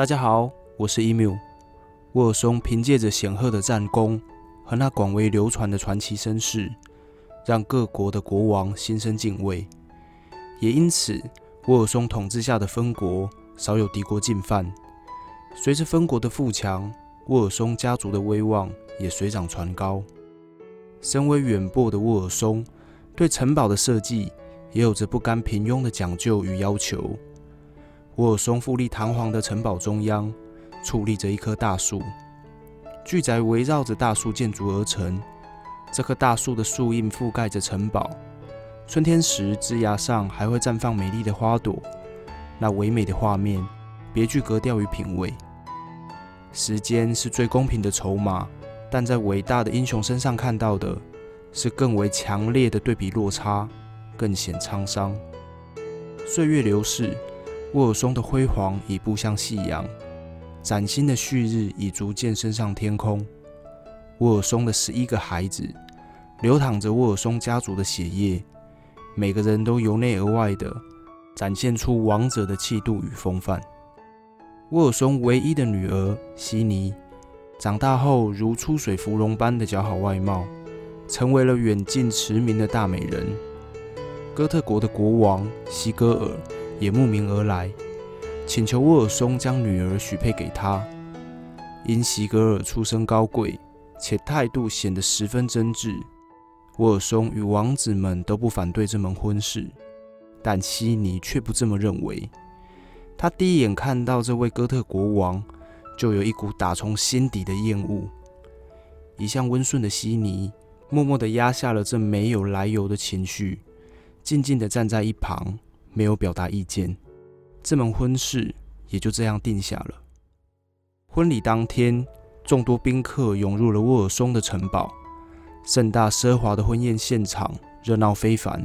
大家好，我是 emu。沃尔松凭借着显赫的战功和那广为流传的传奇身世，让各国的国王心生敬畏，也因此沃尔松统治下的分国少有敌国进犯。随着分国的富强，沃尔松家族的威望也水涨船高。身为远播的沃尔松，对城堡的设计也有着不甘平庸的讲究与要求。沃尔松富丽堂皇的城堡中央，矗立着一棵大树，巨宅围绕着大树建筑而成。这棵大树的树荫覆盖着城堡，春天时枝桠上还会绽放美丽的花朵。那唯美的画面，别具格调与品味。时间是最公平的筹码，但在伟大的英雄身上看到的，是更为强烈的对比落差，更显沧桑。岁月流逝。沃尔松的辉煌已步向夕阳，崭新的旭日已逐渐升上天空。沃尔松的十一个孩子，流淌着沃尔松家族的血液，每个人都由内而外的展现出王者的气度与风范。沃尔松唯一的女儿悉尼，长大后如出水芙蓉般的姣好外貌，成为了远近驰名的大美人。哥特国的国王西戈尔。也慕名而来，请求沃尔松将女儿许配给他。因席格尔出身高贵，且态度显得十分真挚，沃尔松与王子们都不反对这门婚事。但悉尼却不这么认为。他第一眼看到这位哥特国王，就有一股打从心底的厌恶。一向温顺的悉尼，默默地压下了这没有来由的情绪，静静地站在一旁。没有表达意见，这门婚事也就这样定下了。婚礼当天，众多宾客涌入了沃尔松的城堡，盛大奢华的婚宴现场热闹非凡。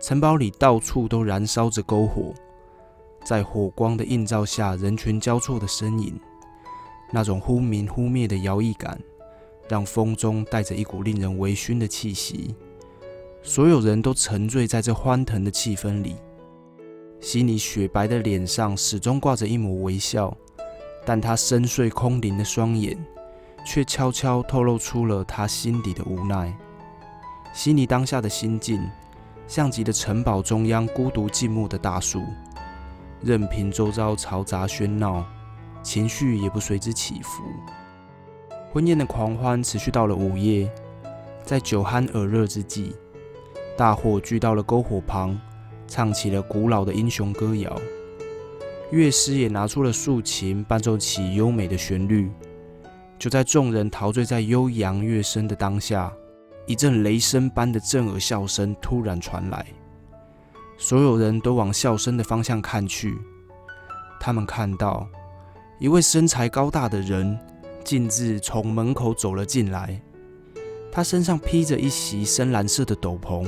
城堡里到处都燃烧着篝火，在火光的映照下，人群交错的身影，那种忽明忽灭的摇曳感，让风中带着一股令人微醺的气息。所有人都沉醉在这欢腾的气氛里，悉尼雪白的脸上始终挂着一抹微笑，但她深邃空灵的双眼却悄悄透露出了她心底的无奈。悉尼当下的心境，像极了城堡中央孤独静默的大树，任凭周遭嘈杂喧闹，情绪也不随之起伏。婚宴的狂欢持续到了午夜，在酒酣耳热之际。大伙聚到了篝火旁，唱起了古老的英雄歌谣。乐师也拿出了竖琴，伴奏起优美的旋律。就在众人陶醉在悠扬乐声的当下，一阵雷声般的震耳笑声突然传来。所有人都往笑声的方向看去，他们看到一位身材高大的人径自从门口走了进来。他身上披着一袭深蓝色的斗篷。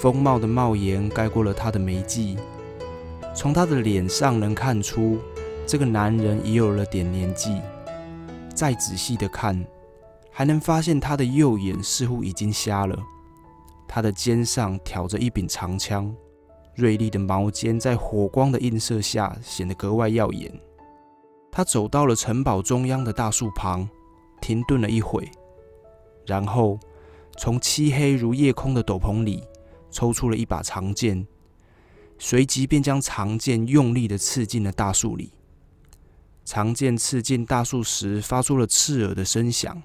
风帽的帽檐盖过了他的眉际，从他的脸上能看出，这个男人已有了点年纪。再仔细的看，还能发现他的右眼似乎已经瞎了。他的肩上挑着一柄长枪，锐利的矛尖在火光的映射下显得格外耀眼。他走到了城堡中央的大树旁，停顿了一会，然后从漆黑如夜空的斗篷里。抽出了一把长剑，随即便将长剑用力的刺进了大树里。长剑刺进大树时，发出了刺耳的声响。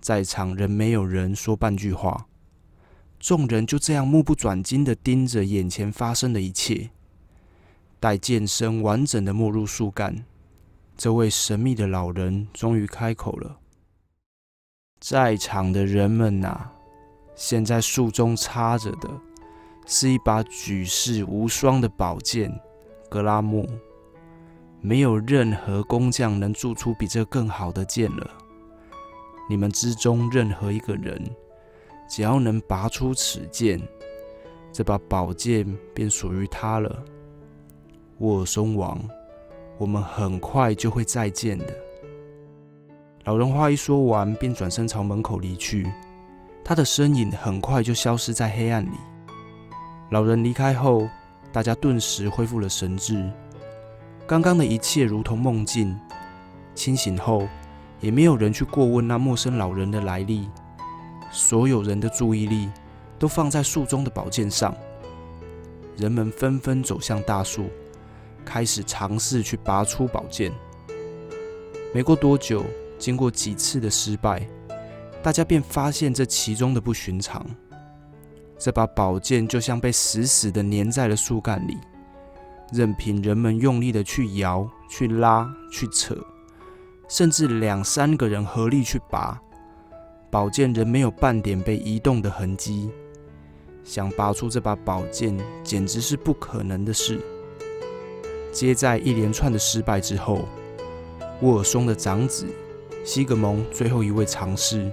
在场仍没有人说半句话，众人就这样目不转睛的盯着眼前发生的一切。待剑身完整的没入树干，这位神秘的老人终于开口了：“在场的人们呐。”现在树中插着的是一把举世无双的宝剑——格拉木。没有任何工匠能铸出比这更好的剑了。你们之中任何一个人，只要能拔出此剑，这把宝剑便属于他了。沃尔松王，我们很快就会再见的。老人话一说完，便转身朝门口离去。他的身影很快就消失在黑暗里。老人离开后，大家顿时恢复了神智。刚刚的一切如同梦境。清醒后，也没有人去过问那陌生老人的来历。所有人的注意力都放在树中的宝剑上。人们纷纷走向大树，开始尝试去拔出宝剑。没过多久，经过几次的失败，大家便发现这其中的不寻常。这把宝剑就像被死死地粘在了树干里，任凭人们用力的去摇、去拉、去扯，甚至两三个人合力去拔，宝剑仍没有半点被移动的痕迹。想拔出这把宝剑，简直是不可能的事。接在一连串的失败之后，沃尔松的长子西格蒙最后一位尝试，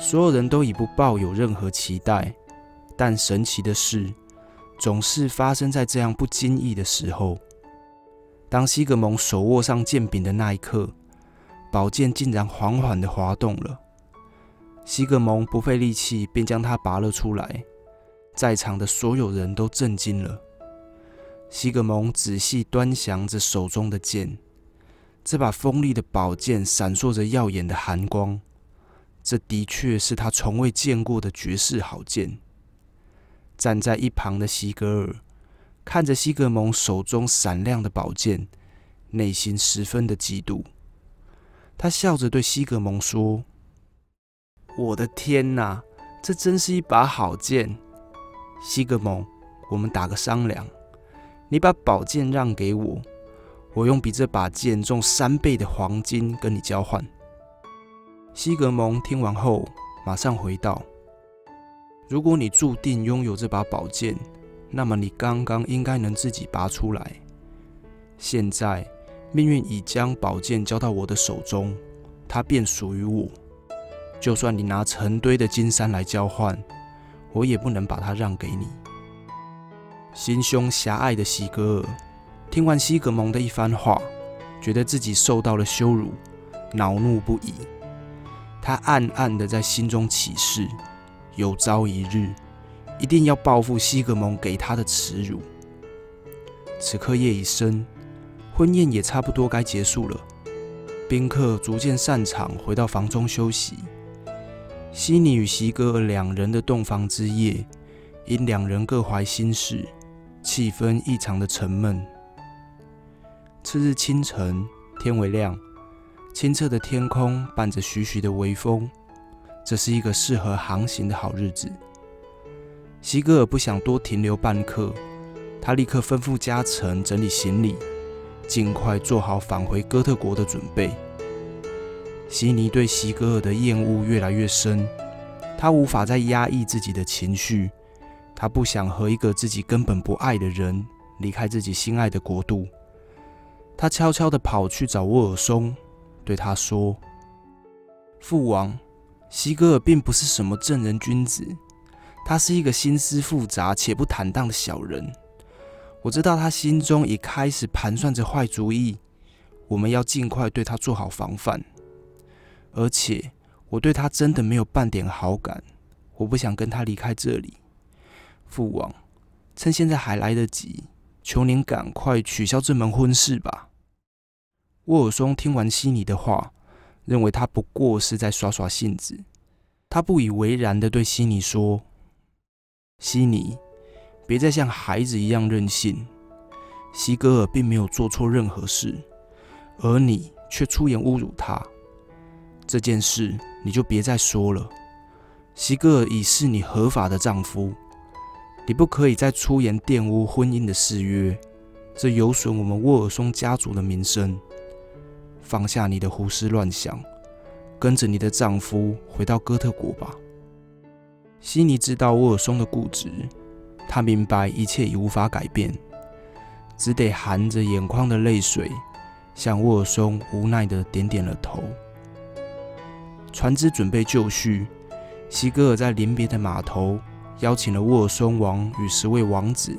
所有人都已不抱有任何期待。但神奇的事总是发生在这样不经意的时候。当西格蒙手握上剑柄的那一刻，宝剑竟然缓缓地滑动了。西格蒙不费力气便将它拔了出来，在场的所有人都震惊了。西格蒙仔细端详着手中的剑，这把锋利的宝剑闪烁着耀眼的寒光，这的确是他从未见过的绝世好剑。站在一旁的西格尔看着西格蒙手中闪亮的宝剑，内心十分的嫉妒。他笑着对西格蒙说：“我的天哪，这真是一把好剑！西格蒙，我们打个商量，你把宝剑让给我，我用比这把剑重三倍的黄金跟你交换。”西格蒙听完后，马上回道。如果你注定拥有这把宝剑，那么你刚刚应该能自己拔出来。现在命运已将宝剑交到我的手中，它便属于我。就算你拿成堆的金山来交换，我也不能把它让给你。心胸狭隘的西格尔听完西格蒙的一番话，觉得自己受到了羞辱，恼怒不已。他暗暗的在心中起誓。有朝一日，一定要报复西格蒙给他的耻辱。此刻夜已深，婚宴也差不多该结束了。宾客逐渐散场，回到房中休息。西尼与席格尔两人的洞房之夜，因两人各怀心事，气氛异常的沉闷。次日清晨，天微亮，清澈的天空伴着徐徐的微风。这是一个适合航行的好日子。西格尔不想多停留半刻，他立刻吩咐加臣整理行李，尽快做好返回哥特国的准备。悉尼对西格尔的厌恶越来越深，他无法再压抑自己的情绪，他不想和一个自己根本不爱的人离开自己心爱的国度。他悄悄地跑去找沃尔松，对他说：“父王。”西格尔并不是什么正人君子，他是一个心思复杂且不坦荡的小人。我知道他心中已开始盘算着坏主意，我们要尽快对他做好防范。而且我对他真的没有半点好感，我不想跟他离开这里。父王，趁现在还来得及，求您赶快取消这门婚事吧。沃尔松听完悉尼的话。认为他不过是在耍耍性子，他不以为然的对悉尼说：“悉尼，别再像孩子一样任性。西格尔并没有做错任何事，而你却出言侮辱他。这件事你就别再说了。西格尔已是你合法的丈夫，你不可以再出言玷污婚姻的誓约，这有损我们沃尔松家族的名声。”放下你的胡思乱想，跟着你的丈夫回到哥特国吧。悉尼知道沃尔松的固执，他明白一切已无法改变，只得含着眼眶的泪水，向沃尔松无奈的点点了头。船只准备就绪，西格尔在临别的码头邀请了沃尔松王与十位王子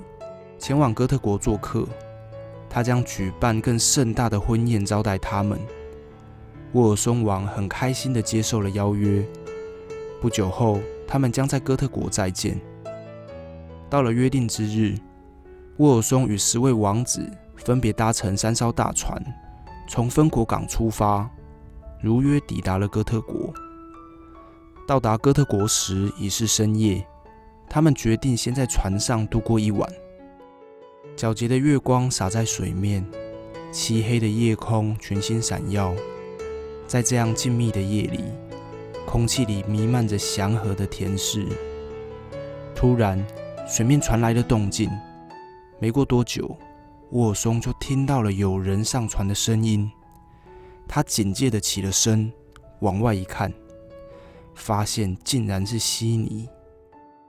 前往哥特国做客。他将举办更盛大的婚宴招待他们。沃尔松王很开心地接受了邀约。不久后，他们将在哥特国再见。到了约定之日，沃尔松与十位王子分别搭乘三艘大船，从分国港出发，如约抵达了哥特国。到达哥特国时已是深夜，他们决定先在船上度过一晚。皎洁的月光洒在水面，漆黑的夜空群星闪耀。在这样静谧的夜里，空气里弥漫着祥和的甜柿。突然，水面传来了动静。没过多久，沃尔松就听到了有人上船的声音。他警戒地起了身，往外一看，发现竟然是悉尼。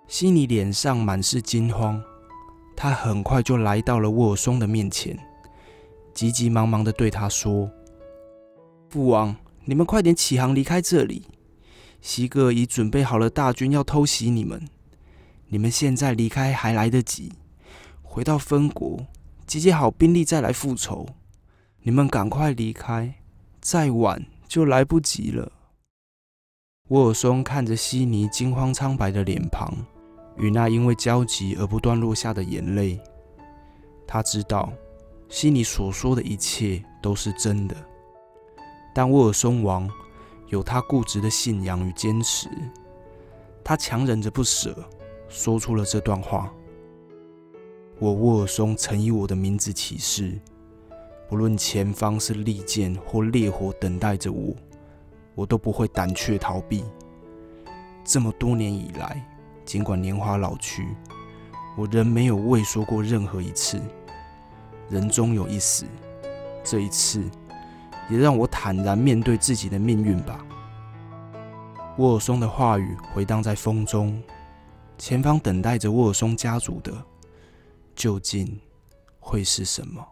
悉尼脸上满是惊慌，他很快就来到了沃尔松的面前，急急忙忙地对他说：“父王，你们快点起航离开这里！西格已准备好了大军要偷袭你们，你们现在离开还来得及。回到分国，集结好兵力再来复仇。你们赶快离开，再晚就来不及了。”沃尔松看着悉尼惊慌苍白的脸庞。与那因为焦急而不断落下的眼泪，他知道悉尼所说的一切都是真的。但沃尔松王有他固执的信仰与坚持，他强忍着不舍，说出了这段话：“我沃尔松曾以我的名字起誓，不论前方是利剑或烈火等待着我，我都不会胆怯逃避。这么多年以来。”尽管年华老去，我仍没有畏缩过任何一次。人终有一死，这一次也让我坦然面对自己的命运吧。沃尔松的话语回荡在风中，前方等待着沃尔松家族的究竟会是什么？